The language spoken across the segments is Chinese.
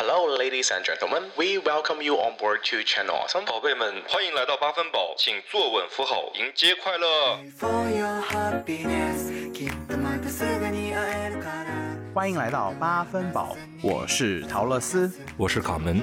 Hello, ladies and gentlemen. We welcome you on board to Channel Awesome. 宝贝们，欢迎来到八分饱，请坐稳扶好，迎接快乐。 For your happiness きっとまたすぐに会えるから欢迎来到八分饱，我是陶乐斯。我是卡门。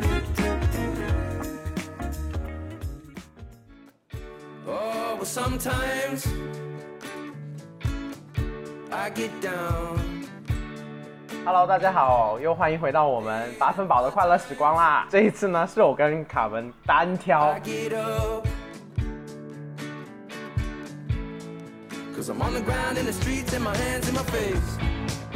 sometimes I get down. Hello，大家好，又欢迎回到我们八分宝的快乐时光啦！这一次呢，是我跟卡文单挑。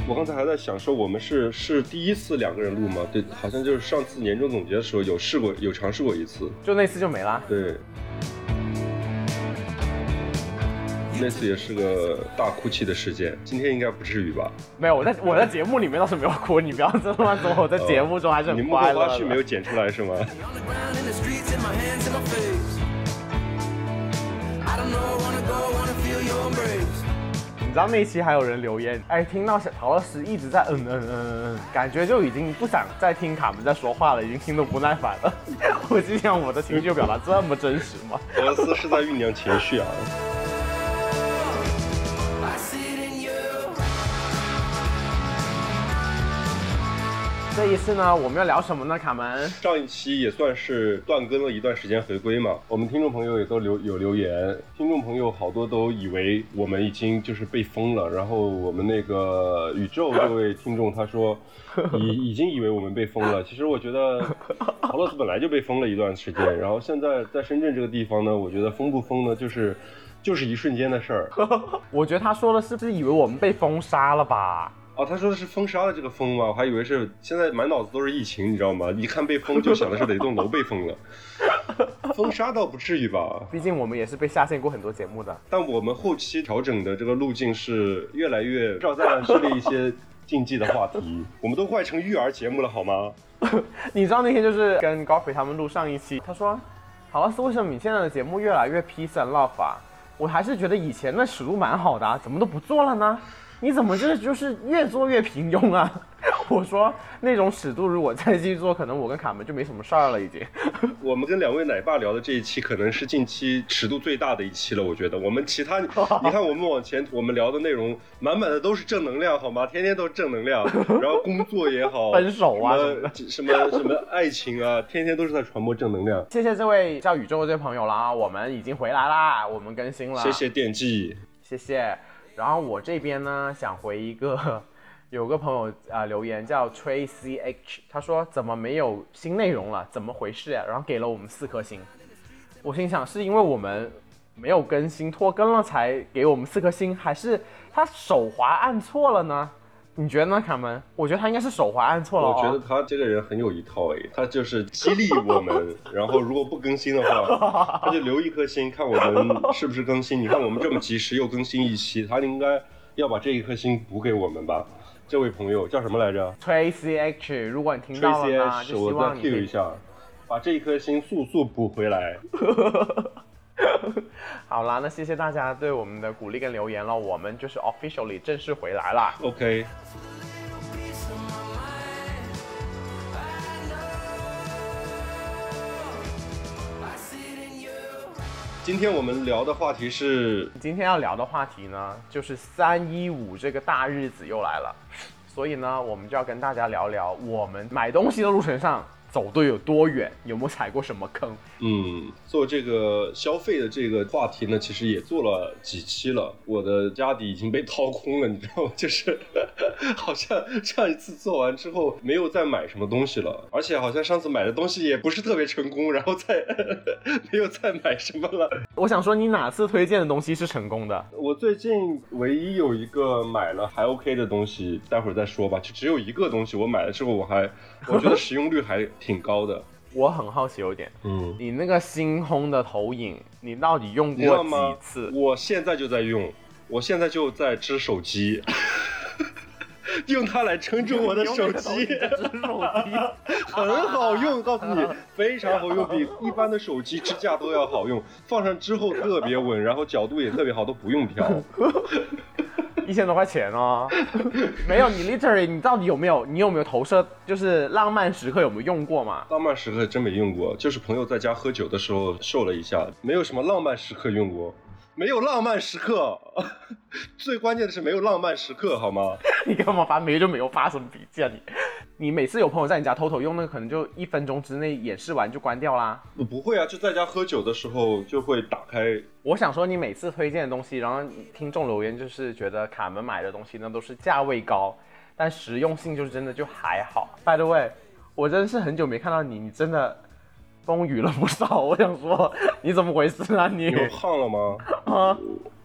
我刚才还在想说，我们是是第一次两个人录吗？对，好像就是上次年终总结的时候有试过，有尝试过一次，就那次就没了。对。那次也是个大哭泣的事件。今天应该不至于吧？没有，我在我在节目里面倒是没有哭，你不要这么乱说。我在节目中还是你很幕后花快乐的。絮没有剪出来是吗.你知道那期还有人留言，哎，听到小陶老师一直在嗯嗯嗯嗯嗯，感觉就已经不想再听卡门在说话了，已经听得不耐烦了。我心想，我的情绪表达这么真实吗？俄罗斯是在酝酿情绪啊。这一次呢，我们要聊什么呢？卡门？上一期也算是断更了一段时间回归嘛，我们听众朋友也都留有留言，听众朋友好多都以为我们已经就是被封了，然后我们那个宇宙这位听众他说 已已经以为我们被封了，其实我觉得 陶乐斯本来就被封了一段时间，然后现在在深圳这个地方呢，我觉得封不封呢，就是就是一瞬间的事儿。我觉得他说的是不是以为我们被封杀了吧？哦，他说的是封杀的这个封吗？我还以为是现在满脑子都是疫情，你知道吗？一看被封就想的是哪栋楼被封了，封杀倒不至于吧？毕竟我们也是被下线过很多节目的。但我们后期调整的这个路径是越来越少在涉猎一些禁忌的话题，我们都快成育儿节目了好吗？你知道那天就是跟高飞他们录上一期，他说，陶乐斯为什么你现在的节目越来越 peace and love 啊？我还是觉得以前那尺度蛮好的、啊，怎么都不做了呢？你怎么这就是越做越平庸啊？我说那种尺度如果再继续做，可能我跟卡门就没什么事儿了已经。我们跟两位奶爸聊的这一期，可能是近期尺度最大的一期了。我觉得我们其他，你看我们往前我们聊的内容，满满的都是正能量，好吗？天天都是正能量，然后工作也好，分手啊什么什么爱情啊，天天都是在传播正能量。谢谢这位叫宇宙的这位朋友啦，我们已经回来啦，我们更新了，谢谢惦记。谢谢。然后我这边呢，想回一个，有个朋友啊、留言叫 Tracy H，他说怎么没有新内容了？怎么回事呀、然后给了我们四颗星。我心想是因为我们没有更新拖更了才给我们四颗星，还是他手滑按错了呢？你觉得呢，卡门？我觉得他应该是手滑按错了、哦。我觉得他这个人很有一套诶，他就是激励我们，然后如果不更新的话，他就留一颗心，看我们是不是更新。你看我们这么及时又更新一期，他应该要把这一颗心补给我们吧？这位朋友叫什么来着 Tracy H，如果你听到了？Tracy 呢，H，就希我再望你 Q 一下，把这一颗心速速补回来。好啦，那谢谢大家对我们的鼓励跟留言了，我们就是 officially 正式回来啦。You. 今天我们聊的话题是今天要聊的话题呢，就是三一五这个大日子又来了，所以呢，我们就要跟大家聊聊我们买东西的路程上走的有多远，有没有踩过什么坑。嗯，做这个消费的这个话题呢，其实也做了几期了。我的家底已经被掏空了，你知道吗？就是好像上一次做完之后没有再买什么东西了，而且好像上次买的东西也不是特别成功，然后再没有再买什么了。我想说，你哪次推荐的东西是成功的？我最近唯一有一个买了还 OK 的东西，待会儿再说吧。就只有一个东西，我买了之后我还我觉得使用率还挺高的。我很好奇有点，嗯，你那个星空的投影，你到底用过吗几次？我现在就在用，我现在就在支手机，用它来撑住我的手机，支手机。很好用，告诉你非常好用，比一般的手机支架都要好用。放上之后特别稳，然后角度也特别好，都不用调。一千多块钱哦，没有你 literally 你到底有没有你有没有投射就是浪漫时刻有没有用过嘛？浪漫时刻真没用过，就是朋友在家喝酒的时候秀了一下，没有什么浪漫时刻用过，没有浪漫时刻。最关键的是没有浪漫时刻，好吗？你干嘛发没就没有发什么笔记啊你？你每次有朋友在你家偷偷用那，可能就一分钟之内演示完就关掉啦。我不会啊，就在家喝酒的时候就会打开。我想说，你每次推荐的东西，然后听众留言就是觉得卡门买的东西那都是价位高，但实用性就是真的就还好。By the way，我真是很久没看到你，你真的风雨了不少。我想说，你怎么回事啊你？有胖了吗？啊，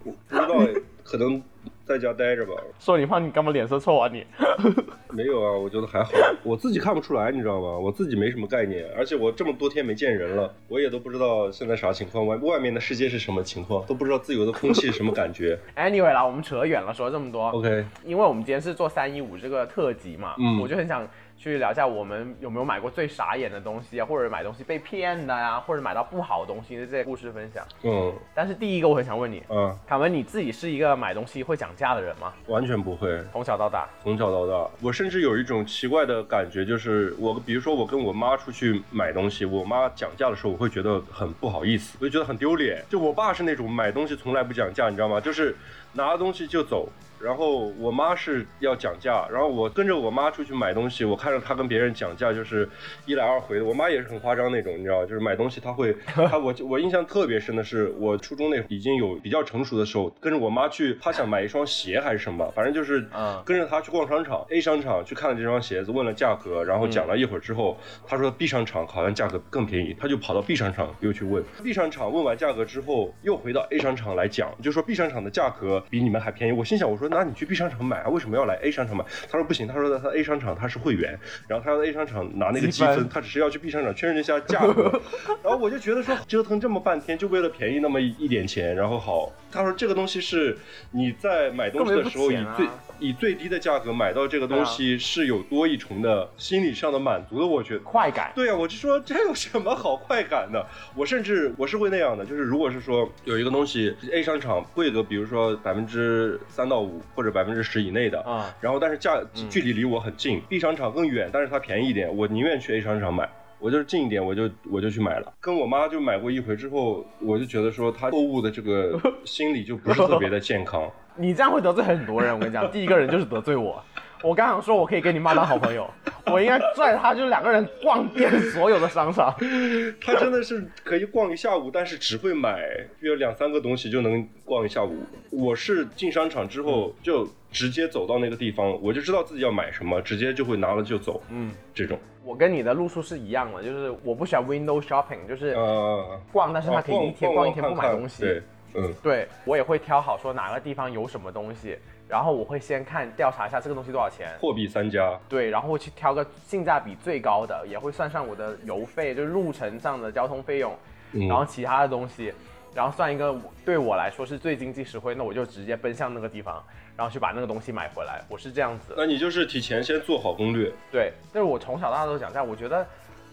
不知道哎，可能在家待着吧。说你胖，你干嘛脸色臭啊你？没有啊，我觉得还好，我自己看不出来，你知道吗？我自己没什么概念，而且我这么多天没见人了，我也都不知道现在啥情况，外外面的世界是什么情况，都不知道自由的空气是什么感觉。Anyway 啦，我们扯远了，说了这么多。OK，因为我们今天是做三一五这个特辑嘛，嗯我就很想去聊一下我们有没有买过最傻眼的东西啊，或者买东西被骗的呀、或者买到不好的东西的这些故事分享。嗯但是第一个我很想问你，嗯，卡文，你自己是一个买东西会讲价的人吗？完全不会。从小到大，从小到大，我甚至有一种奇怪的感觉，就是我，比如说我跟我妈出去买东西，我妈讲价的时候，我会觉得很不好意思，我就觉得很丢脸。就我爸是那种买东西从来不讲价，你知道吗？就是拿了东西就走。然后我妈是要讲价，然后我跟着我妈出去买东西，我看着她跟别人讲价，就是一来二回的。我妈也是很夸张那种，你知道，就是买东西她会，她我我印象特别深的是，我初中那会儿已经有比较成熟的时候，跟着我妈去，她想买一双鞋还是什么，反正就是嗯跟着她去逛商场，A 商场去看了这双鞋子，问了价格，然后讲了一会儿之后，她说 B 商场好像价格更便宜，她就跑到 B 商场又去问，B 商场问完价格之后，又回到 A 商场来讲，就说 B 商场的价格比你们还便宜。我心想，我说那你去 B 商场买啊，为什么要来 A 商场买？他说不行，他说他 A 商场他是会员，然后他要 A 商场拿那个积积分分，他只是要去 B 商场确认一下价格，然后我就觉得说折腾这么半天，就为了便宜那么一一点钱，然后好，他说这个东西是你在买东西的时候以最啊以最低的价格买到这个东西是有多一重的心理上的满足的，我觉得。快感。对啊、我就说这有什么好快感的？我甚至我是会那样的，就是如果是说有一个东西 A 商场贵个，比如说百分之三到五或者百分之十以内的，啊然后但是价距离离我很近、b 商场更远，但是它便宜一点，我宁愿去 A 商场买。我就是近一点，我就我就去买了。跟我妈就买过一回之后，我就觉得说她购物的这个 心理就不是特别的健康。你这样会得罪很多人，我跟你讲，第一个人就是得罪我。我刚想说，我可以跟你妈当好朋友，我应该拽着她，就是两个人逛遍所有的商场。他真的是可以逛一下午，但是只会买约两三个东西就能逛一下午。我是进商场之后就直接走到那个地方，我就知道自己要买什么，直接就会拿了就走。嗯，这种我跟你的路数是一样的，就是我不喜欢 window shopping，就是呃，逛，但是他可以一天逛一天不买东西。对，嗯，对我也会挑好说哪个地方有什么东西，然后我会先看调查一下这个东西多少钱，货比三家。对，然后去挑个性价比最高的，也会算上我的油费，就是路程上的交通费用，嗯然后其他的东西，然后算一个对我来说是最经济实惠，那我就直接奔向那个地方，然后去把那个东西买回来。我是这样子，那你就是提前先做好攻略。对，但是我从小到大都讲价，我觉得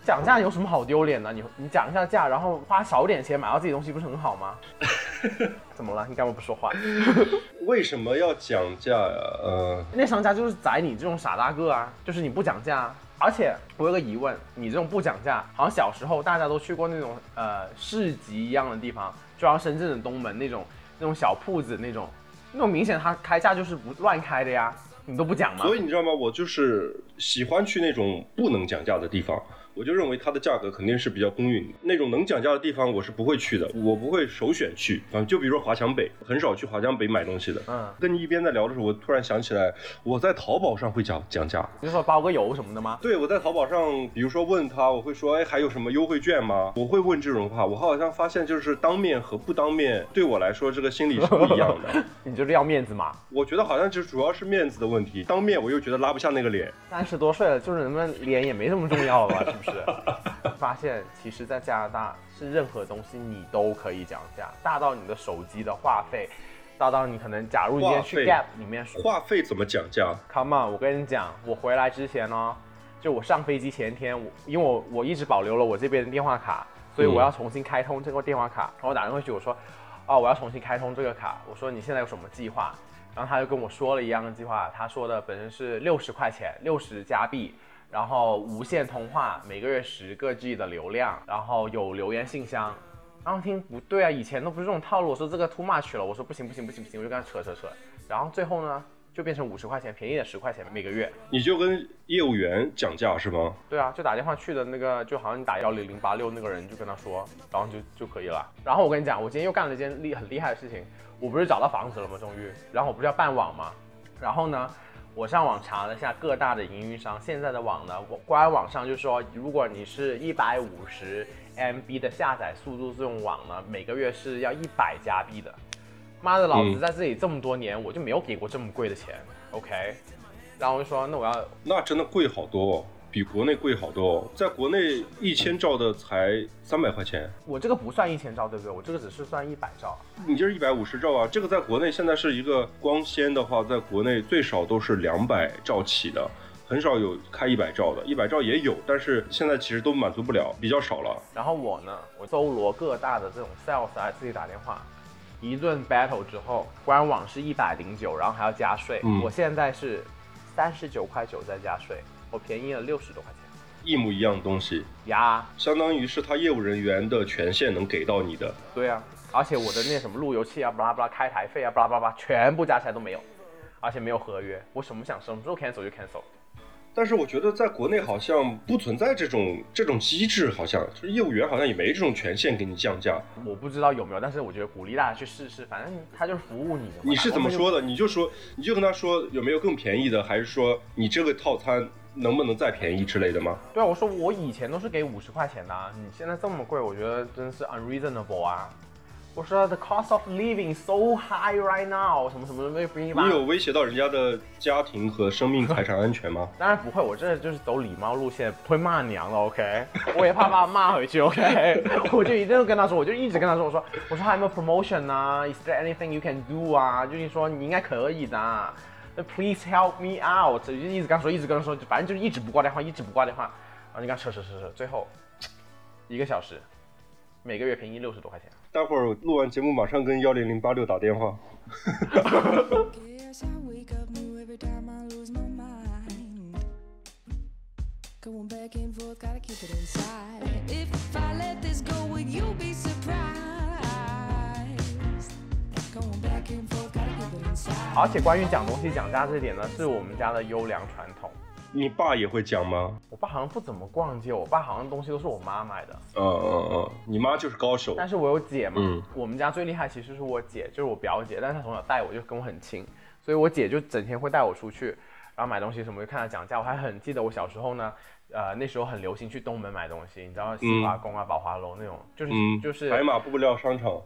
讲价有什么好丢脸的？你你讲一下价，然后花少点钱买到自己东西，不是很好吗？怎么了？你干嘛不说话？为什么要讲价呀？呃，那商家就是宰你这种傻大个啊，就是你不讲价啊。而且我有个疑问，你这种不讲价，好像小时候大家都去过那种呃市集一样的地方，就像深圳的东门那种那种小铺子那种，那种明显他开价就是不乱开的呀，你都不讲吗？所以你知道吗？我就是喜欢去那种不能讲价的地方。我就认为它的价格肯定是比较公允的。那种能讲价的地方，我是不会去的，我不会首选去。啊，就比如说华强北，很少去华强北买东西的。嗯，跟你一边在聊的时候，我突然想起来，我在淘宝上会讲讲价。你是说包个邮什么的吗？对，我在淘宝上，比如说问他，我会说，哎，还有什么优惠券吗？我会问这种话。我好像发现，就是当面和不当面，对我来说，这个心理是不一样的。你就是要面子嘛？我觉得好像就主要是面子的问题。当面我又觉得拉不下那个脸。三十多岁了，就是人们脸也没这么重要了吧？是不是？发现其实，在加拿大是任何东西你都可以讲价，大到你的手机的话费，大到你可能假如你今天去 Gap 里面，话费怎么讲价？Come on，我跟你讲，我回来之前呢，就我上飞机前天，我因为我我一直保留了我这边的电话卡，所以我要重新开通这个电话卡。然后我打电话去，我说，哦，我要重新开通这个卡，我说你现在有什么计划？然后他就跟我说了一样的计划，他说的本身是六十块钱，六十加币。然后无线通话，每个月十个 G 的流量，然后有留言信箱。然后听不对啊，以前都不是这种套路。我说这个 too much 了，我说不行不行不行不行，我就跟他扯扯扯。然后最后呢，就变成五十块钱，便宜了十块钱每个月。你就跟业务员讲价是吗？对啊，就打电话去的那个，就好像你打幺零零八六那个人就跟他说，然后就就可以了。然后我跟你讲，我今天又干了一件厉很厉害的事情，我不是找到房子了吗？终于，然后我不是要办网吗？然后呢？我上网查了一下各大的营运商现在的网呢，官网上就说，如果你是一百五十 MB 的下载速度这种网呢，每个月是要一百加币的。妈的，老子在这里这么多年，我就没有给过这么贵的钱。OK，然后我就说，那我要，那真的贵好多。哦。比国内贵好多，哦，在国内一千兆的才三百块钱。我这个不算一千兆，对不对？我这个只是算一百兆。你就是一百五十兆啊？这个在国内现在是一个光纤的话，在国内最少都是两百兆起的，很少有开一百兆的。一百兆也有，但是现在其实都满足不了，比较少了。然后我呢，我搜罗各大的这种 sales 来自己打电话，一顿 battle 之后，官网是一百零九，然后还要加税。我现在是三十九块九再加税。我便宜了六十多块钱，一模一样的东西呀，相当于是他业务人员的权限能给到你的。对啊，而且我的那什么路由器啊，巴拉巴拉开台费啊，巴拉巴拉全部加起来都没有，而且没有合约，我什么想什么时候 cancel 就 cancel。但是我觉得在国内好像不存在这种这种机制，好像就是业务员好像也没这种权限给你降价。我不知道有没有，但是我觉得鼓励大家去试试，反正他就是服务你的。你是怎么说的？你就说你就跟他说有没有更便宜的，还是说你这个套餐？能不能再便宜之类的吗？对啊，我说我以前都是给五十块钱的，你现在这么贵，我觉得真是 unreasonable 啊！我说 the cost of living so high right now，什么什么没不你有威胁到人家的家庭和生命财产安全吗？当然不会，我这就是走礼貌路线，不会骂娘的，OK？我也怕把他骂回去，OK？我就一定跟他说，我就一直跟他说，我说我说还有没有 promotion 啊？Is there anything you can do 啊？就是说你应该可以的。Please help me out，就一直跟他说，一直跟他说，反正就是一直不挂电话，一直不挂电话。然后你跟他扯扯扯扯，最后一个小时，每个月便宜六十多块钱。待会儿录完节目，马上跟幺零零八六打电话。而且关于讲东西讲价这点呢，是我们家的优良传统。你爸也会讲吗？我爸好像不怎么逛街，我爸好像东西都是我妈买的。嗯嗯嗯，你妈就是高手。但是我有姐嘛，嗯，我们家最厉害其实是我姐，就是我表姐，但是她从小带我就跟我很亲，所以我姐就整天会带我出去，然后买东西什么就看她讲价。我还很记得我小时候呢。呃，那时候很流行去东门买东西，你知道新华宫啊、宝华楼那种，就是就是白马布料商场，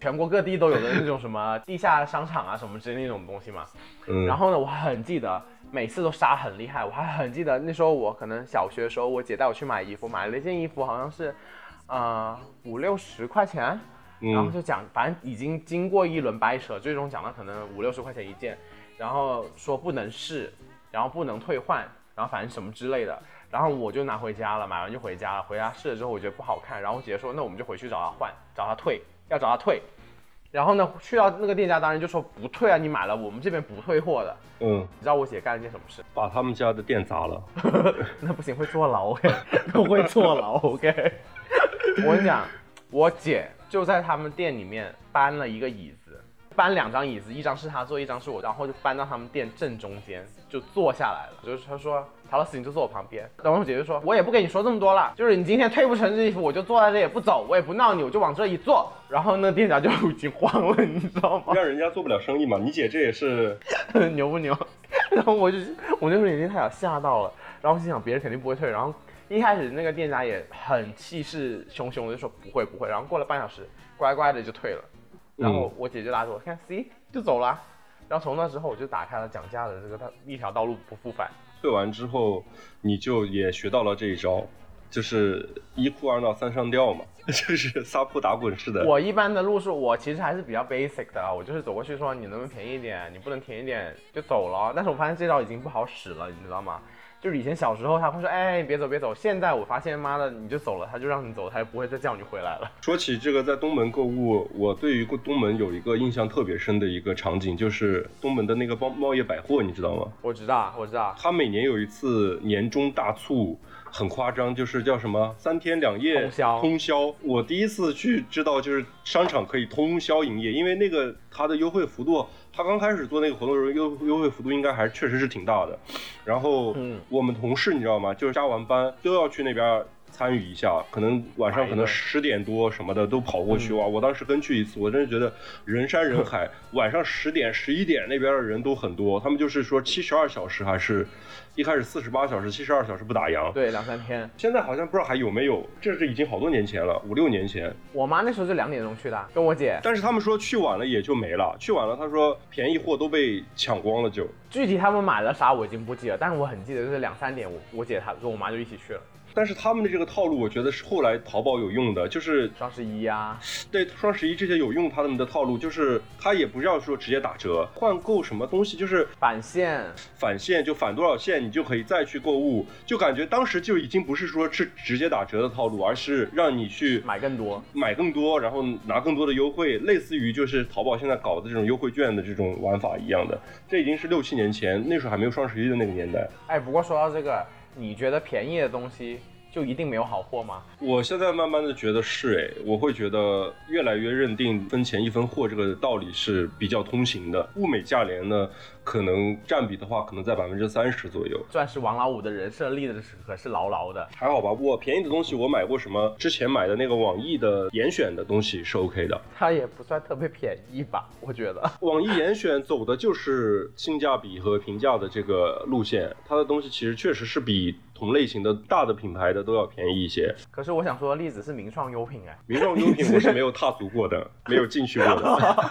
全国各地都有的那种什么地下商场啊什么之类那种东西嘛。然后呢，我很记得每次都杀很厉害，我还很记得那时候我可能小学的时候，我姐带我去买衣服，买了一件衣服好像是，呃五六十块钱，然后就讲反正已经经过一轮掰扯，最终讲到可能五六十块钱一件，然后说不能试，然后不能退换，然后反正什么之类的。然后我就拿回家了，买完就回家了。回家试了之后，我觉得不好看。然后我姐说：“那我们就回去找他换，找他退，要找他退。”然后呢，去到那个店家，当然就说不退啊，你买了，我们这边不退货的。嗯，你知道我姐干了件什么事？把他们家的店砸了。那不行，会坐牢。会坐牢。OK，我跟你讲，我姐就在他们店里面搬了一个椅子。搬两张椅子，一张是她坐，一张是我，然后就搬到他们店正中间，就坐下来了。就是他说陶老师你就坐我旁边，然后我姐就说，我也不跟你说这么多了，就是你今天退不成这衣服，我就坐在这也不走，我也不闹你，我就往这一坐。然后那店家就已经慌了，你知道吗？让人家做不了生意嘛。你姐这也是 牛不牛？然后我就我那时候眼睛太小吓到了，然后心想别人肯定不会退，然后一开始那个店家也很气势汹汹的就说不会不会，然后过了半小时乖乖的就退了，然后我姐就拉着我看 C 就走了啊，然后从那之后我就打开了讲价的这个道一条道路不复返。退完之后，你就也学到了这一招，就是一哭二闹三上吊嘛，就是撒泼打滚似的。我一般的路数，我其实还是比较 basic 的啊，我就是走过去说你能不能便宜一点，你不能便宜一点就走了。但是我发现这招已经不好使了，你知道吗？就是以前小时候他会说，哎，别走别走。现在我发现，妈的，你就走了，他就让你走，他也不会再叫你回来了。说起这个在东门购物，我对于东门有一个印象特别深的一个场景，就是东门的那个贸贸易百货，你知道吗？我知道，我知道，他每年有一次年终大促，很夸张，就是叫什么三天两夜通宵通宵。我第一次去知道，就是商场可以通宵营业，因为那个它的优惠幅度，他刚开始做那个活动的时候，优优惠幅度应该还确实是挺大的。然后嗯我们同事你知道吗？就是加完班都要去那边。参与一下，可能晚上可能十点多什么的都跑过去嗯哇！我当时跟去一次，我真的觉得人山人海，晚上十点、十一点那边的人都很多。他们就是说七十二小时还是一开始四十八小时、七十二小时不打烊。对，两三天。现在好像不知道还有没有，这是已经好多年前了，五六年前。我妈那时候就两点钟去的，跟我姐。但是他们说去晚了也就没了，去晚了他说便宜货都被抢光了就。具体他们买了啥我已经不记得，但是我很记得就是两三点我我姐她跟我妈就一起去了，但是他们的这个套路，我觉得是后来淘宝有用的，就是双十一呀，对双十一这些有用他们的套路，就是他也不要说直接打折，换购什么东西就是返现，返现就返多少现，你就可以再去购物，就感觉当时就已经不是说是直接打折的套路，而是让你去买更多。买更多，然后拿更多的优惠，类似于就是淘宝现在搞的这种优惠券的这种玩法一样的。这已经是六七年前，那时候还没有双十一的那个年代。哎，不过说到这个，你觉得便宜的东西就一定没有好货吗？我现在慢慢的觉得是哎，我会觉得越来越认定分钱一分货这个道理是比较通行的。物美价廉呢，可能占比的话，可能在百分之三十左右。钻石王老五的人设立的是可是牢牢的。还好吧，我便宜的东西我买过什么？之前买的那个网易的严选的东西是 OK 的。它也不算特别便宜吧，我觉得。网易严选走的就是性价比和平价的这个路线，它的东西其实确实是比同类型的大的品牌的都要便宜一些。可是我想说的例子是名创优品，哎，名创优品我是没有踏足过的，没有进去过的。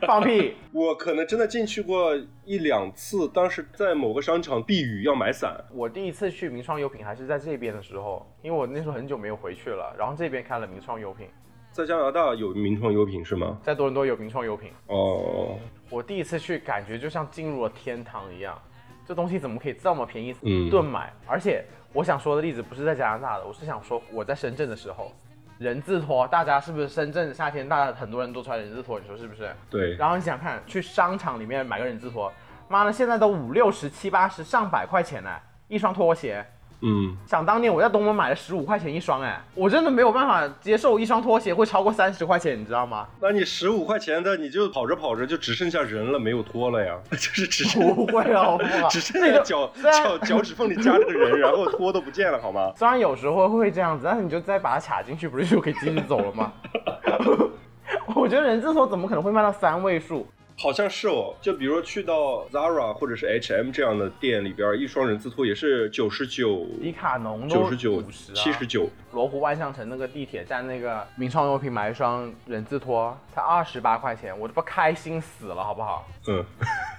放屁！我可能真的进去过一两次，当时在某个商场避雨要买伞，我第一次去名创优品还是在这边的时候，因为我那时候很久没有回去了，然后这边开了名创优品，在加拿大有名创优品是吗？在多伦多有名创优品。哦，我第一次去，感觉就像进入了天堂一样，这东西怎么可以这么便宜嗯顿买？而且我想说的例子不是在加拿大的，我是想说我在深圳的时候，人字拖，大家是不是深圳夏天大家很多人都穿人字拖，你说是不是？对，然后你想想看，去商场里面买个人字拖，妈的，现在都五六十、七八十、上百块钱呢，一双拖鞋。嗯，想当年我在东门买了十五块钱一双，哎，我真的没有办法接受一双拖鞋会超过三十块钱，你知道吗？那你十五块钱的，你就跑着跑着就只剩下人了，没有拖了呀，就是只剩不会好不好？只剩那就下脚脚脚趾缝里夹着个人，然后拖都不见了，好吗？虽然有时候会这样子，但是你就再把它卡进去，不是就可以继续走了吗？我觉得人字拖怎么可能会卖到三位数？好像是哦，就比如说去到 Zara 或者是 H&M 这样的店里边，一双人字拖也是九十九、迪卡侬都九十九、50啊七十九，罗湖万象城那个地铁站那个名创优品买一双人字拖，才二十八块钱，我都不开心死了，好不好？嗯，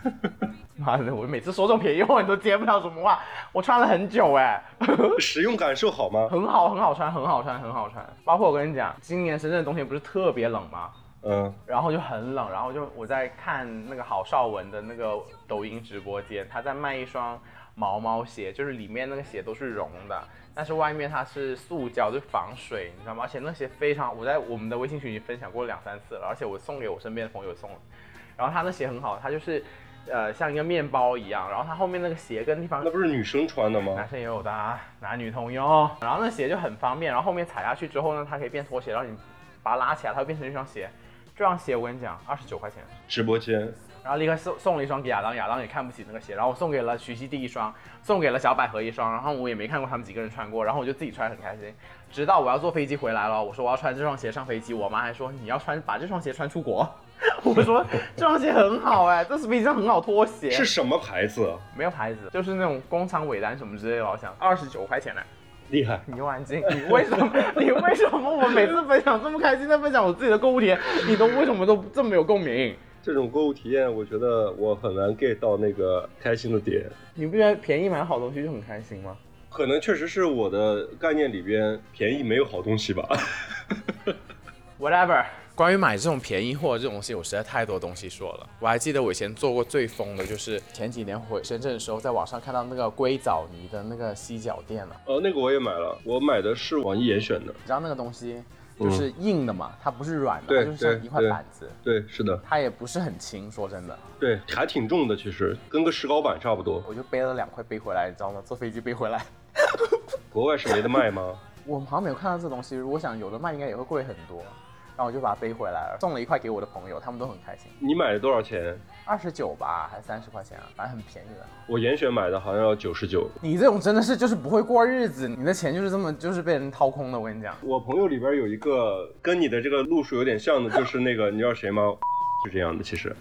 妈的，我每次说这种便宜货，你都接不了什么话。我穿了很久哎，使用感受好吗？很好，很好穿，很好穿，很好穿。包括我跟你讲，今年深圳的冬天不是特别冷吗？嗯，然后就很冷，然后就我在看那个郝邵文的那个抖音直播间，他在卖一双毛毛鞋，就是里面那个鞋都是绒的，但是外面它是塑胶，就防水，你知道吗？而且那鞋非常，我在我们的微信群里分享过两三次了，而且我送给我身边的朋友送了。然后他那鞋很好，他就是呃像一个面包一样，然后它后面那个鞋跟地方那不是女生穿的吗男？生也有的啊，男女通用。然后那鞋就很方便，然后后面踩下去之后呢，它可以变拖鞋，然后你把它拉起来，它会变成一双鞋。这双鞋我跟你讲，二十九块钱。直播间，然后立刻送送了一双给亚当，亚当也看不起那个鞋，然后我送给了徐熙娣一双，送给了小百合一双，然后我也没看过他们几个人穿过，然后我就自己穿得很开心。直到我要坐飞机回来了，我说我要穿这双鞋上飞机，我妈还说你要穿把这双鞋穿出国。我说这双鞋很好哎，这是飞机上很好拖鞋。是什么牌子？没有牌子，就是那种工厂尾单什么之类的，好像二十九块钱呢。厉害！你又安静，你为什么？你为什么我每次分享这么开心的分享我自己的购物体验，你都为什么都这么有共鸣？这种购物体验，我觉得我很难 get 到那个开心的点。你不觉得便宜买好东西就很开心吗？可能确实是我的概念里边便宜没有好东西吧。Whatever。关于买这种便宜货这种东西，我实在太多东西说了。我还记得我以前做过最疯的，就是前几年回深圳的时候，在网上看到那个硅藻泥的那个犀角垫了。呃，那个我也买了，我买的是网易严选的。你知道那个东西就是硬的嘛，它不是软的，它就是像一块板子，对，是的，它也不是很轻。说真的，对，还挺重的，其实跟个石膏板差不多。我就背了两块背回来，你知道吗？坐飞机背回来。国外是没得卖吗？我好像没有看到这东西，如果想有的卖，应该也会贵很多。然后我就把它背回来了，送了一块给我的朋友，他们都很开心。你买了多少钱？二十九吧，还是三十块钱啊？反正很便宜的。我严选买的好像要九十九。你这种真的是就是不会过日子，你的钱就是这么就是被人掏空的。我跟你讲，我朋友里边有一个跟你的这个路数有点像的，就是那个你知道谁吗？是这样的，其实。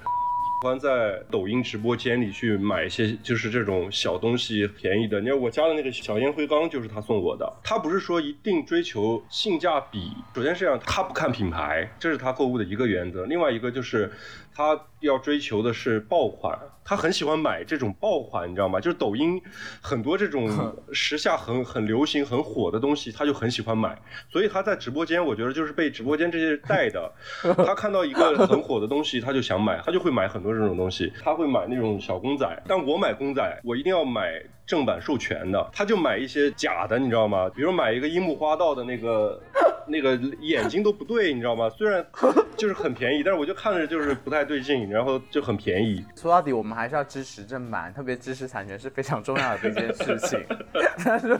喜欢在抖音直播间里去买一些就是这种小东西便宜的。你看我家的那个小烟灰缸就是他送我的。他不是说一定追求性价比，首先是这样，他不看品牌，这是他购物的一个原则。另外一个就是他要追求的是爆款，他很喜欢买这种爆款，你知道吗？就是抖音很多这种 时下很很流行、很火的东西，他就很喜欢买。所以他在直播间，我觉得就是被直播间这些人带的。他看到一个很火的东西，他就想买，他就会买很多这种东西。他会买那种小公仔，但我买公仔，我一定要买正版授权的。他就买一些假的，你知道吗？比如买一个樱木花道的那个。那个眼睛都不对，你知道吗？虽然就是很便宜，但是我就看着就是不太对劲，然后就很便宜。说到底，我们还是要支持正版，特别支持产权是非常重要的一件事情。但是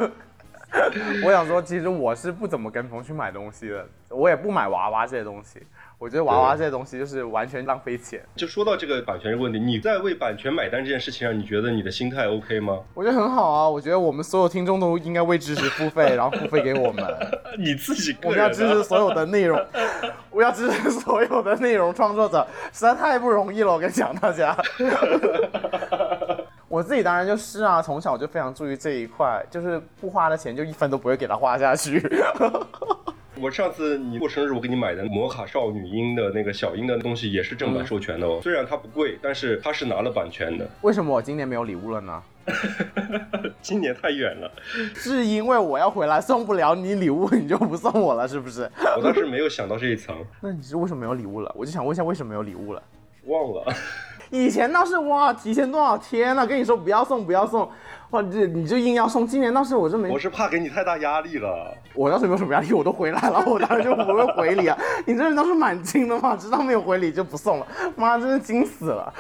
我想说，其实我是不怎么跟风去买东西的，我也不买娃娃这些东西。我觉得娃娃这些东西就是完全浪费钱。就说到这个版权这个问题，你在为版权买单这件事情上，你觉得你的心态 OK 吗？我觉得很好啊，我觉得我们所有听众都应该为知识付费，然后付费给我们。你自己个我们要支持所有的内容，我要支持所有的内容创作者，实在太不容易了。我跟你讲，大家。我自己当然就是啊，从小就非常注意这一块，就是不花的钱就一分都不会给他花下去。我上次你过生日，我给你买的摩卡少女樱的那个小樱的东西也是正版授权的哦，虽然它不贵，但是它是拿了版权的。为什么我今年没有礼物了呢？今年太远了，是因为我要回来送不了你礼物，你就不送我了，是不是？我当时没有想到这一层，那你是为什么没有礼物了？我就想问一下，为什么没有礼物了？忘了。以前倒是哇，提前多少天了、跟你说不要送，不要送，哇，这你就硬要送。今年倒是我这没，我是怕给你太大压力了。我要是没有什么压力，我都回来了，我当然就不会回礼啊。你这人倒是蛮精的嘛，知道没有回礼就不送了。妈，真是精死了。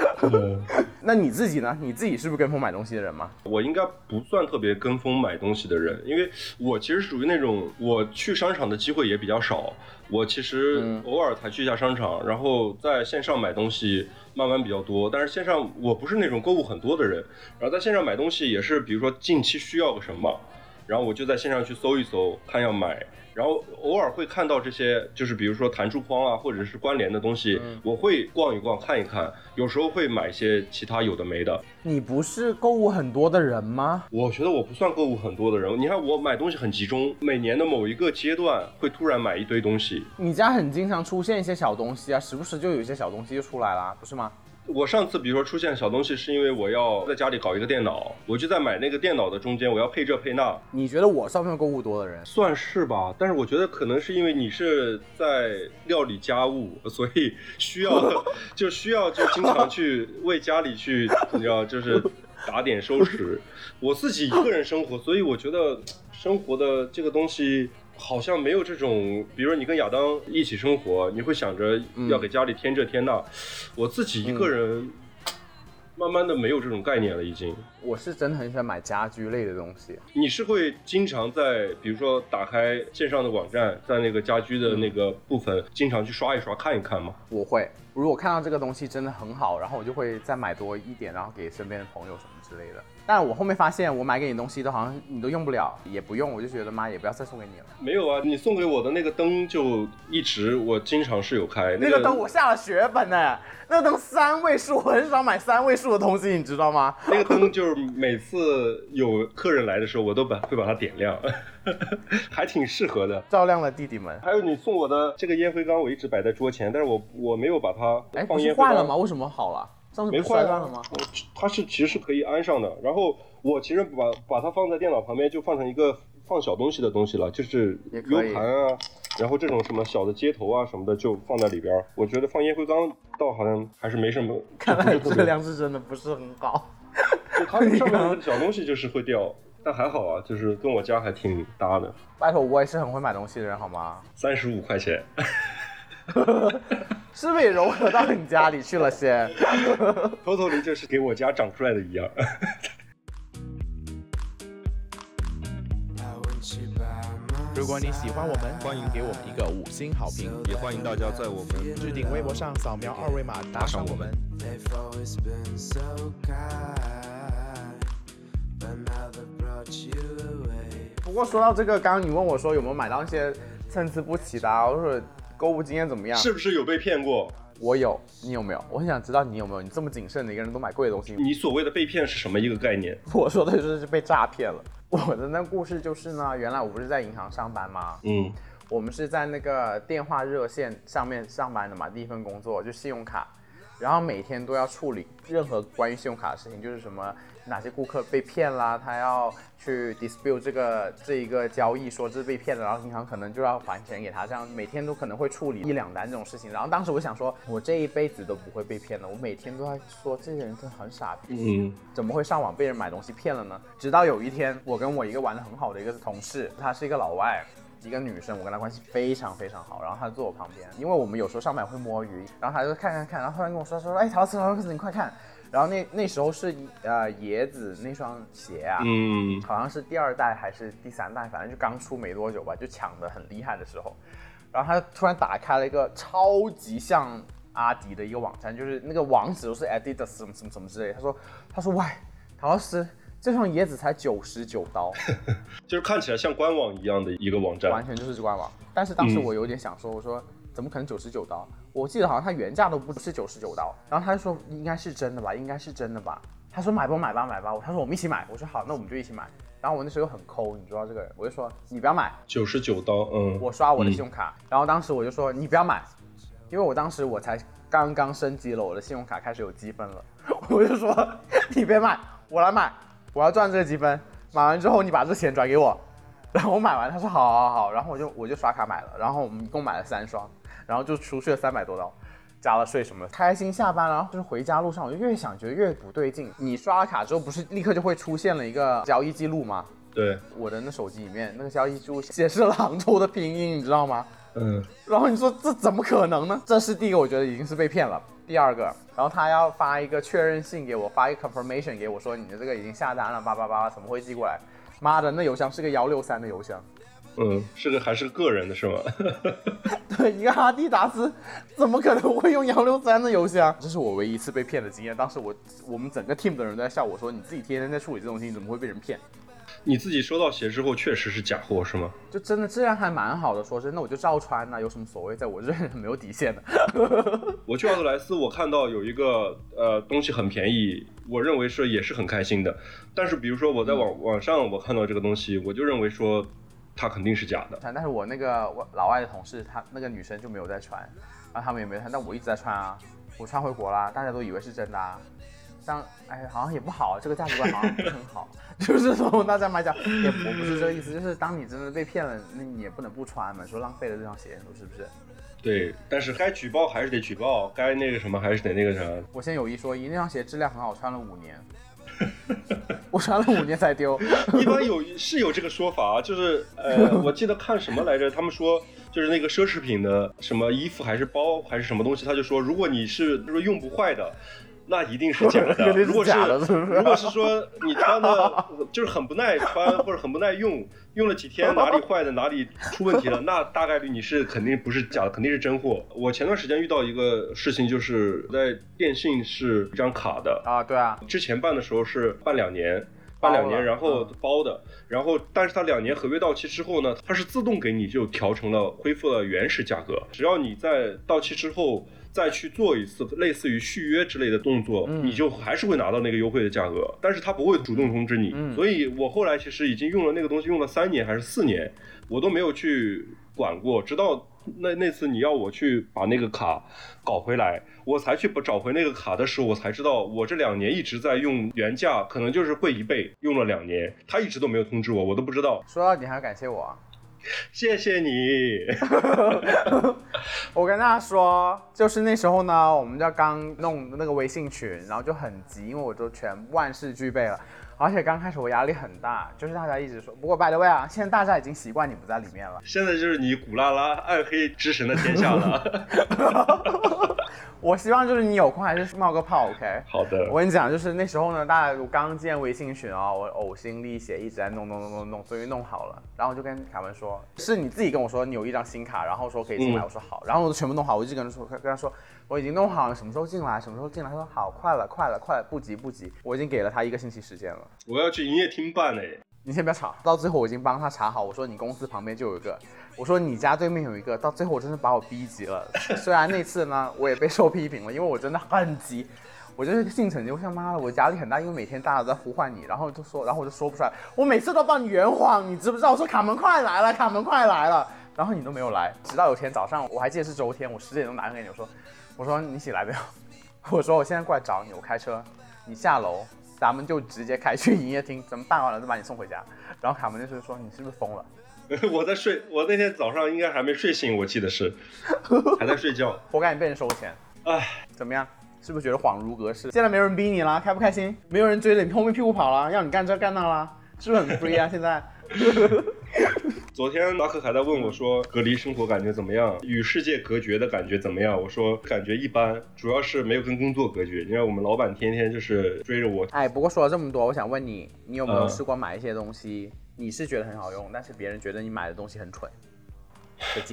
那你自己呢？你自己是不是跟风买东西的人吗？我应该不算特别跟风买东西的人，因为我其实属于那种我去商场的机会也比较少。我其实偶尔才去一下商场，然后在线上买东西慢慢比较多。但是线上我不是那种购物很多的人，然后在线上买东西也是，比如说近期需要个什么，然后我就在线上去搜一搜，看要买。然后偶尔会看到这些，就是比如说弹出框啊，或者是关联的东西，我会逛一逛看一看，有时候会买一些其他有的没的。你不是购物很多的人吗？我觉得我不算购物很多的人，你看我买东西很集中，每年的某一个阶段会突然买一堆东西。你家很经常出现一些小东西啊，时不时就有一些小东西就出来了，不是吗？我上次比如说出现小东西，是因为我要在家里搞一个电脑，我就在买那个电脑的中间，我要配这配那，你觉得我算不算购物多的人？算是吧。但是我觉得可能是因为你是在料理家务，所以需要 就需要就经常去为家里去，你知道，就是打点收拾。我自己一个人生活，所以我觉得生活的这个东西。好像没有这种，比如说你跟亚当一起生活，你会想着要给家里添这添那。我自己一个人，慢慢的没有这种概念了，已经。我是真的很喜欢买家居类的东西。你是会经常在，比如说打开线上的网站，在那个家居的那个部分，经常去刷一刷、看一看吗？我会，如果看到这个东西真的很好，然后我就会再买多一点，然后给身边的朋友什么之类的。但我后面发现，我买给你东西都好像你都用不了，也不用，我就觉得妈也不要再送给你了。没有啊，你送给我的那个灯就一直我经常是有开。那个灯我下了血本呢，那个灯三位数，我很少买三位数的东西，你知道吗？那个灯就是每次有客人来的时候，我都把会把它点亮，还挺适合的。照亮了弟弟们。还有你送我的这个烟灰缸，我一直摆在桌前，但是我我没有把它哎，不是放烟灰缸。坏了吗？为什么好了？上次没坏了吗？呃它是其实是可以安上的。然后我其实把把它放在电脑旁边，就放成一个放小东西的东西了，就是也 U 以盘啊，然后这种什么小的接头啊什么的就放在里边儿。我觉得放烟灰缸倒好像还是没什么，看来质就不是特别量是真的不是很高。就它上面的 小东西就是会掉，但还好啊，就是跟我家还挺搭的。拜托，我也是很会买东西的人，好吗？三十五块钱，是不是也融合到你家里去了先？偷偷的就是给我家长出来的一样。如果你喜欢我们，欢迎给我们一个五星好评，也欢迎大家在我们置顶微博上扫描二维码打赏我们。They've always been so kind, but now they brought you away. 不过说到这个，刚刚你问我说有没有买到一些参差不齐的、啊，或者购物经验怎么样？是不是有被骗过？我有，你有没有？我很想知道你有没有。你这么谨慎的一个人，都买贵的东西。你所谓的被骗是什么一个概念？我说的就是被诈骗了。我的那故事就是呢，原来我不是在银行上班吗？嗯，我们是在那个电话热线上面上班的嘛，第一份工作就信用卡，然后每天都要处理任何关于信用卡的事情，就是什么哪些顾客被骗啦，他要去 dispute 这个这一个交易，说这是被骗的，然后银行可能就要还钱给他，这样每天都可能会处理一两单这种事情。然后当时我想说，我这一辈子都不会被骗的，我每天都在说这些人真的很傻逼，嗯，怎么会上网被人买东西骗了呢？直到有一天，我跟我一个玩的很好的一个同事，他是一个老外，一个女生，我跟她关系非常非常好，然后她坐我旁边，因为我们有时候上班会摸鱼，然后她就看看看，然后突然跟我说说，哎，陶瓷陶瓷，你快看，然后那那时候是呃椰子那双鞋啊，嗯，好像是第二代还是第三代，反正就刚出没多久吧，就抢的很厉害的时候，然后他突然打开了一个超级像阿迪的一个网站，就是那个网址都是 Adidas 什么什么什么之类的。他说，他说喂，陶师，这双椰子才九十九刀，就是看起来像官网一样的一个网站。完全就是官网。但是当时嗯我有点想说，我说怎么可能九十九刀？我记得好像它原价都不是九十九刀。然后他就说应该是真的吧，应该是真的吧。他说买吧买吧买吧，他说我们一起买，我说好，那我们就一起买。然后我那时候很抠，你知道这个人，我就说你不要买，九十九刀，嗯，我刷我的信用卡，然后当时我就说你不要买，因为我当时我才刚刚升级了我的信用卡，开始有积分了，我就说 你别买，我来买，我要赚这个积分，买完之后你把这钱转给我，然后我买完，他说好好好，然后我就我就刷卡买了，然后我们一共买了三双，然后就出去了三百多刀。加了税什么的，开心下班，然后就是回家路上，我就越想觉得越不对劲。你刷了卡之后，不是立刻就会出现了一个交易记录吗？对，我的那手机里面那个交易记录显示了杭州的拼音，你知道吗？嗯，然后你说这怎么可能呢？这是第一个，我觉得已经是被骗了。第二个，然后他要发一个确认信给我，发一个 confirmation 给我说你的这个已经下单了，叭叭叭，怎么会寄过来？妈的，那邮箱是个幺六三的邮箱。嗯，是个还是个个人的是吗？对，一个阿迪达斯怎么可能会用幺六三的邮箱？这是我唯一一次被骗的经验。当时我我们整个 team 的人都在笑我说，你自己天天在处理这种事情，怎么会被人骗？你自己收到鞋之后确实是假货是吗？就真的质量还蛮好的，说真的，我就照穿呐、有什么所谓？在我这人没有底线的。我去奥特莱斯，我看到有一个呃东西很便宜，我认为是也是很开心的。但是比如说我在网、网上我看到这个东西，我就认为说它肯定是假的。但是我那个我老外的同事，她那个女生就没有在穿，然后他们也没有穿，但我一直在穿啊，我穿回国啦，大家都以为是真的啊，这样哎好像也不好，这个价值观好像不是很好，就是说大家买讲也我不是这个意思，就是当你真的被骗了，那你也不能不穿嘛，说浪费了这双鞋，你说是不是？对，但是该举报还是得举报，该那个什么还是得那个啥。我先有一说一，那双鞋质量很好，穿了五年，我穿了五年才丢，一般有是有这个说法啊，就是呃，我记得看什么来着？他们说就是那个奢侈品的什么衣服还是包还是什么东西，他就说如果你是就是用不坏的，那一定是假的。如果是如果是说你穿的就是很不耐穿或者很不耐用，用了几天哪里坏的哪里出问题了，那大概率你是肯定不是假的，肯定是真货。我前段时间遇到一个事情，就是在电信是一张卡的，啊，对啊，之前办的时候是办两年，办两年，然后嗯包的，然后但是它两年合约到期之后呢，它是自动给你就调成了恢复了原始价格，只要你在到期之后。再去做一次类似于续约之类的动作，嗯你就还是会拿到那个优惠的价格，但是他不会主动通知你。嗯所以我后来其实已经用了那个东西用了三年还是四年，我都没有去管过，直到那那次你要我去把那个卡搞回来，我才去找回那个卡的时候，我才知道我这两年一直在用原价，可能就是贵一倍，用了两年，他一直都没有通知我，我都不知道。说到底还要感谢我啊。谢谢你，我跟大家说，就是那时候呢，我们就刚弄那个微信群，然后就很急，因为我都全万事俱备了，而且刚开始我压力很大，就是大家一直说，不过 by the way 啊，现在大家已经习惯你不在里面了。现在就是你古拉拉暗黑之神的天下了。我希望就是你有空还是冒个泡，OK？好的我，跟你讲，就是那时候呢，大家我刚建微信群啊、我呕心沥血一直在弄弄弄弄弄，终于弄好了。然后我就跟凯文说，是你自己跟我说你有一张新卡，然后说可以进来，嗯我说好，然后我就全部弄好，我一直跟他说跟他说我已经弄好了，什么时候进来？什么时候进来？他说好，快了，快了，快了，不急不急，我已经给了他一个星期时间了。我要去营业厅办哎。你先不要吵，到最后我已经帮他查好，我说你公司旁边就有一个，我说你家对面有一个，到最后我真的把我逼急了。虽然那次呢，我也被受批评了，因为我真的很急，我就是进城急，我想妈的，我压力很大，因为每天大家都在呼唤你，然后就说，然后我就说不出来，我每次都帮你圆谎，你知不知道？我说卡门快来了，卡门快来了，然后你都没有来，直到有天早上，我还记得是周天，我十点钟打电话给你，我说，我说你起来没有？我说我现在过来找你，我开车，你下楼，咱们就直接开去营业厅，咱们办完了再把你送回家。然后卡门就是说你是不是疯了？我在睡，我那天早上应该还没睡醒，我记得是 还在睡觉。活该你被人收钱。唉，怎么样？是不是觉得恍如隔世？现在没有人逼你了，开不开心？没有人追着你后面屁股跑了，要你干这干那了，是不是很 free 啊？现在 昨天马克还在问我说，隔离生活感觉怎么样？与世界隔绝的感觉怎么样？我说感觉一般，主要是没有跟工作隔绝。你看我们老板天天就是追着我，哎，不过说了这么多，我想问你，你有没有嗯试过买一些东西，你是觉得很好用，但是别人觉得你买的东西很蠢？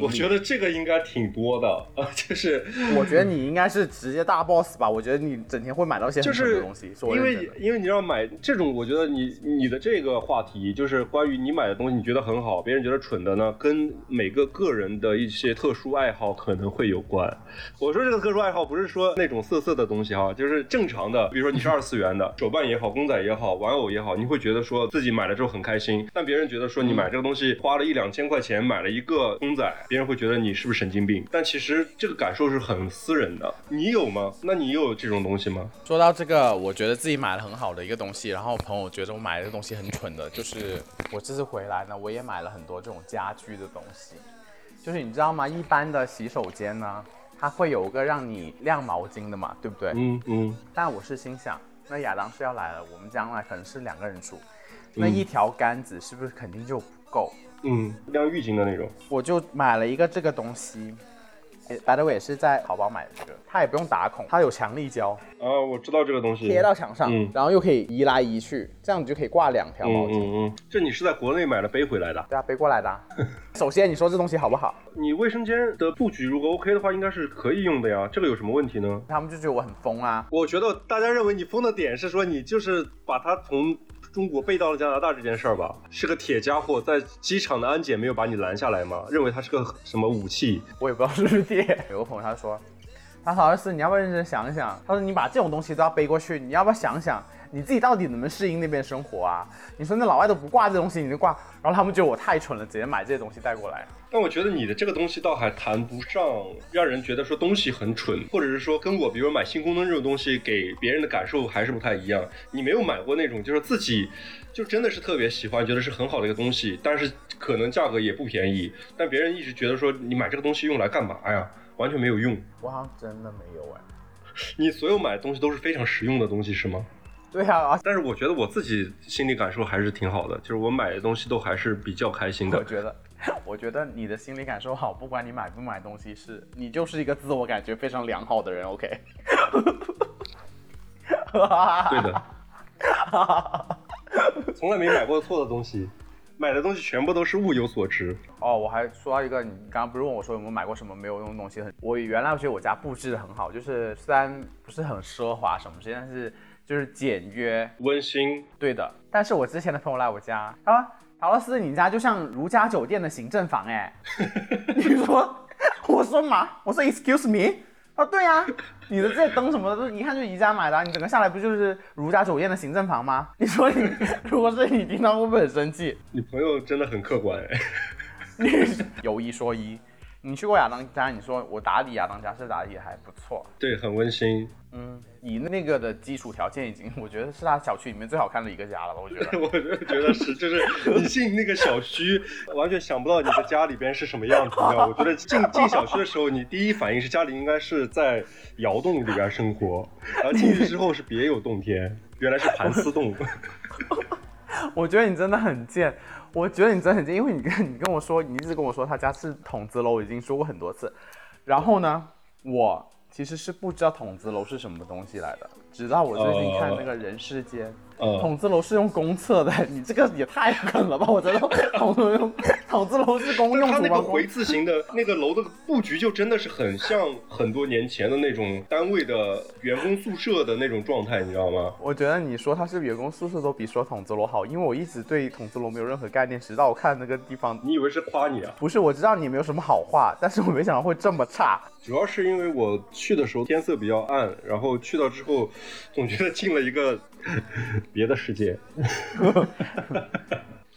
我觉得这个应该挺多的啊，就是我觉得你应该是直接大 boss 吧。我觉得你整天会买到一些就是东西，因。为因为你要买这种，我觉得你你的这个话题就是关于你买的东西，你觉得很好，别人觉得蠢的呢，跟每个个人的一些特殊爱好可能会有关。我说这个特殊爱好不是说那种色色的东西哈，就是正常的，比如说你是二次元的手办也好，公仔也好，玩偶也好，你会觉得说自己买了之后很开心，但别人觉得说你买这个东西花了一两千块钱买了一个公仔，别人会觉得你是不是神经病？但其实这个感受是很私人的，你有吗？那你有这种东西吗？说到这个，我觉得自己买了很好的一个东西，然后朋友觉得我买的这个东西很蠢的，就是我这次回来呢，我也买了很多这种家居的东西，就是你知道吗？一般的洗手间呢，它会有个让你晾毛巾的嘛，对不对？嗯嗯，但我是心想，那亚当是要来了，我们将来可能是两个人住，那一条杆子是不是肯定就不够？嗯，晾浴巾的那种。我就买了一个这个东西。诶 by the way，也是在淘宝买的这个，它也不用打孔，它有强力胶，啊，我知道这个东西。贴到墙上，嗯然后又可以移来移去，这样你就可以挂两条毛嗯巾。嗯嗯，这你是在国内买的背回来的？对啊，背过来的啊、首先，你说这东西好不好？你卫生间的布局如果 OK 的话，应该是可以用的呀。这个有什么问题呢？他们就觉得我很疯啊。我觉得大家认为你疯的点是说你就是把它从中国被盗了加拿大这件事儿吧？是个铁家伙，在机场的安检没有把你拦下来吗？认为他是个什么武器？我也不知道是不是电。有个朋友他说，他说儿子，你要不要认真想一想？他说你把这种东西都要背过去，你要不要想想你自己到底能不能适应那边生活啊？你说那老外都不挂这东西，你就挂，然后他们觉得我太蠢了，直接买这些东西带过来。但我觉得你的这个东西倒还谈不上让人觉得说东西很蠢，或者是说跟我比如买新功能这种东西给别人的感受还是不太一样。你没有买过那种就是自己就真的是特别喜欢，觉得是很好的一个东西，但是可能价格也不便宜，但别人一直觉得说你买这个东西用来干嘛呀？完全没有用。我好像真的没有哎。你所有买的东西都是非常实用的东西是吗？对啊，但是我觉得我自己心理感受还是挺好的，就是我买的东西都还是比较开心的。我觉得，我觉得你的心理感受好，不管你买不买东西是，你就是一个自我感觉非常良好的人。OK。对的，从来没买过错的东西，买的东西全部都是物有所值。哦，我还说到一个，你刚刚不是问我说有没有买过什么没有用的东西？很，我原来我觉得我家布置的很好，就是虽然不是很奢华什么之类，但是就是简约，温馨，对的。但是我之前的朋友来我家，他说陶乐斯，你家就像如家酒店的行政房哎。你说，我说嘛，我说 Excuse me，哦对呀、你的这些灯什么的都一看就是宜家买的啊、你整个下来不就是如家酒店的行政房吗？你说你 如果是你听到会不会很生气？你朋友真的很客观哎。有一说一，你去过亚当家，你说我打理亚当家是打理的还不错，对，很温馨。嗯，以那个的基础条件已经，我觉得是他小区里面最好看的一个家了吧，我觉得。我就觉得是，就是你进那个小区，完全想不到你的家里边是什么样子，你知道吗？我觉得进进小区的时候，你第一反应是家里应该是在窑洞里边生活，然后进去之后是别有洞天，原来是盘丝洞。我觉得你真的很贱，我觉得你真的很贱，因为你跟你跟我说，你一直跟我说他家是筒子楼，我已经说过很多次。然后呢，我其实是不知道筒子楼是什么东西来的，直到我最近看那个人世间。嗯，筒子楼是用公厕的，你这个也太狠了吧！我觉得筒子楼 筒子楼是公用它那个回字形的 那个楼的布局就真的是很像很多年前的那种单位的员工宿舍的那种状态，你知道吗？我觉得你说它是员工宿舍都比说筒子楼好，因为我一直对筒子楼没有任何概念，直到我看那个地方。你以为是夸你啊？不是，我知道你没有什么好话，但是我没想到会这么差。主要是因为我去的时候天色比较暗，然后去到之后，总觉得进了一个 别的世界，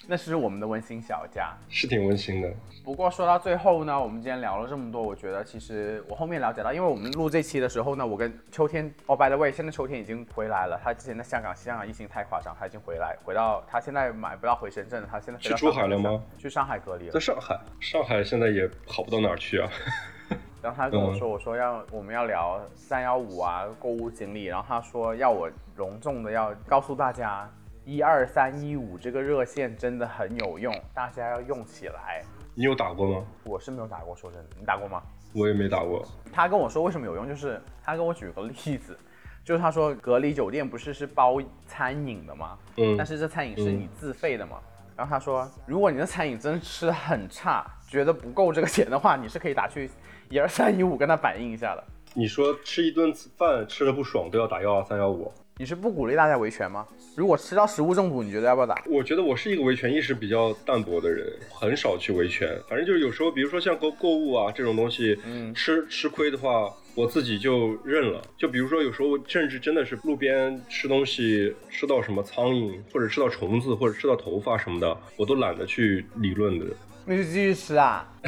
那是我们的温馨小家。是挺温馨的。不过说到最后呢，我们今天聊了这么多，我觉得其实我后面了解到，因为我们录这期的时候呢，我跟秋天，哦，by the way，现在秋天已经回来了，他之前在香港，香港疫情太夸张，他已经回来，回到他现在买不到回深圳，他现在去珠海了吗？去上海隔离了在。上海，上海现在也好不到哪儿去啊。然后他跟我说，我说要我们要聊三幺五啊购物经历，然后他说要我隆重的要告诉大家，一二三一五这个热线真的很有用，大家要用起来。你有打过吗？我是没有打过，说真的，你打过吗？我也没打过。他跟我说为什么有用，就是他跟我举个例子，就是他说隔离酒店不是是包餐饮的吗？嗯但是这餐饮是你自费的嘛。然后他说，如果你的餐饮真的吃的很差，觉得不够这个钱的话，你是可以打去一二三一五跟他反映一下的。你说吃一顿饭吃的不爽都要打幺二三幺五？你是不鼓励大家维权吗？如果吃到食物中毒，你觉得要不要打？我觉得我是一个维权意识比较淡薄的人，很少去维权。反正就是有时候，比如说像购购物啊这种东西，嗯吃吃亏的话，我自己就认了。就比如说有时候甚至真的是路边吃东西吃到什么苍蝇，或者吃到虫子，或者吃到头发什么的，我都懒得去理论的。那就继续吃啊！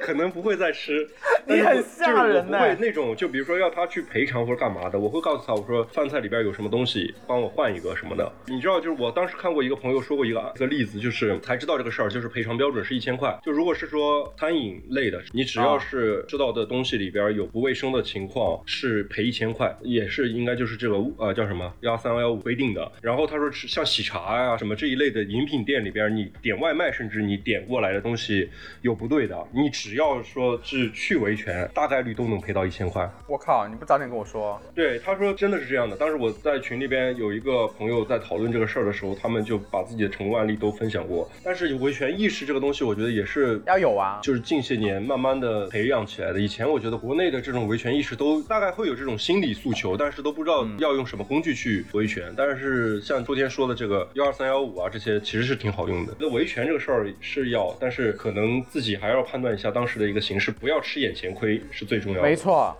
可能不会再吃。你很吓人呢就是我不会那种，就比如说要他去赔偿或者干嘛的，我会告诉他，我说饭菜里边有什么东西，帮我换一个什么的。你知道，就是我当时看过一个朋友说过一个一个例子，就是才知道这个事儿，就是赔偿标准是一千块。就如果是说餐饮类的，你只要是知道的东西里边有不卫生的情况，是赔一千块，也是应该就是这个呃叫什么幺三幺五规定的。然后他说是像喜茶呀、什么这一类的饮品店里边，你点外卖，甚至你点过来的东西有不对的，你只要说是去维权，大概率都能赔到一千块。我靠，你不早点跟我说，对，他说真的是这样的。当时我在群里边有一个朋友在讨论这个事儿的时候，他们就把自己的成功案例都分享过。但是维权意识这个东西，我觉得也是要有啊。就是近些年慢慢的培养起来的。以前我觉得国内的这种维权意识都大概会有这种心理诉求，但是都不知道要用什么工具去维权。但是像昨天说的这个幺二三幺五啊，这些其实是挺好用的。那维权这个事儿是要，但是可能自己还要判断一下当时的一个形势，不要吃眼前亏是最重要的。没错，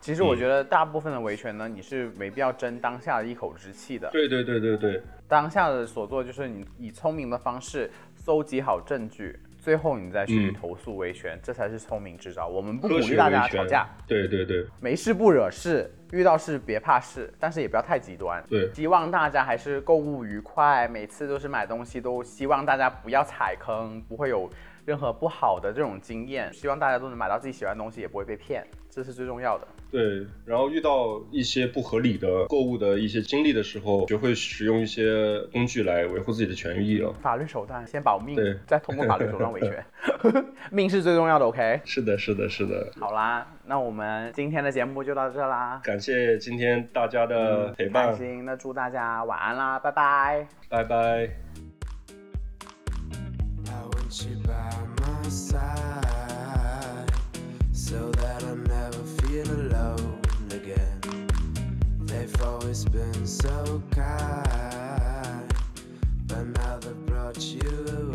其实我嗯觉得大部分的维权呢，你是没必要争当下的一口之气的。对对对对对，当下的所做就是你以聪明的方式搜集好证据，最后你再去嗯投诉维权，这才是聪明之招。我们不鼓励大家吵架，对对对没事不惹事，遇到事别怕事，但是也不要太极端。对。希望大家还是购物愉快，每次都是买东西都希望大家不要踩坑，不会有任何不好的这种经验。希望大家都能买到自己喜欢的东西，也不会被骗，这是最重要的。对，然后遇到一些不合理的购物的一些经历的时候，学会使用一些工具来维护自己的权益了。法律手段先保命对，再通过法律手段维权，命是最重要的。OK，是的，是的，是的。好啦，那我们今天的节目就到这啦，感谢今天大家的陪开伴，心。那祝大家晚安啦，拜拜。拜拜。Side so that I never feel alone again. They've always been so kind, but now they've brought you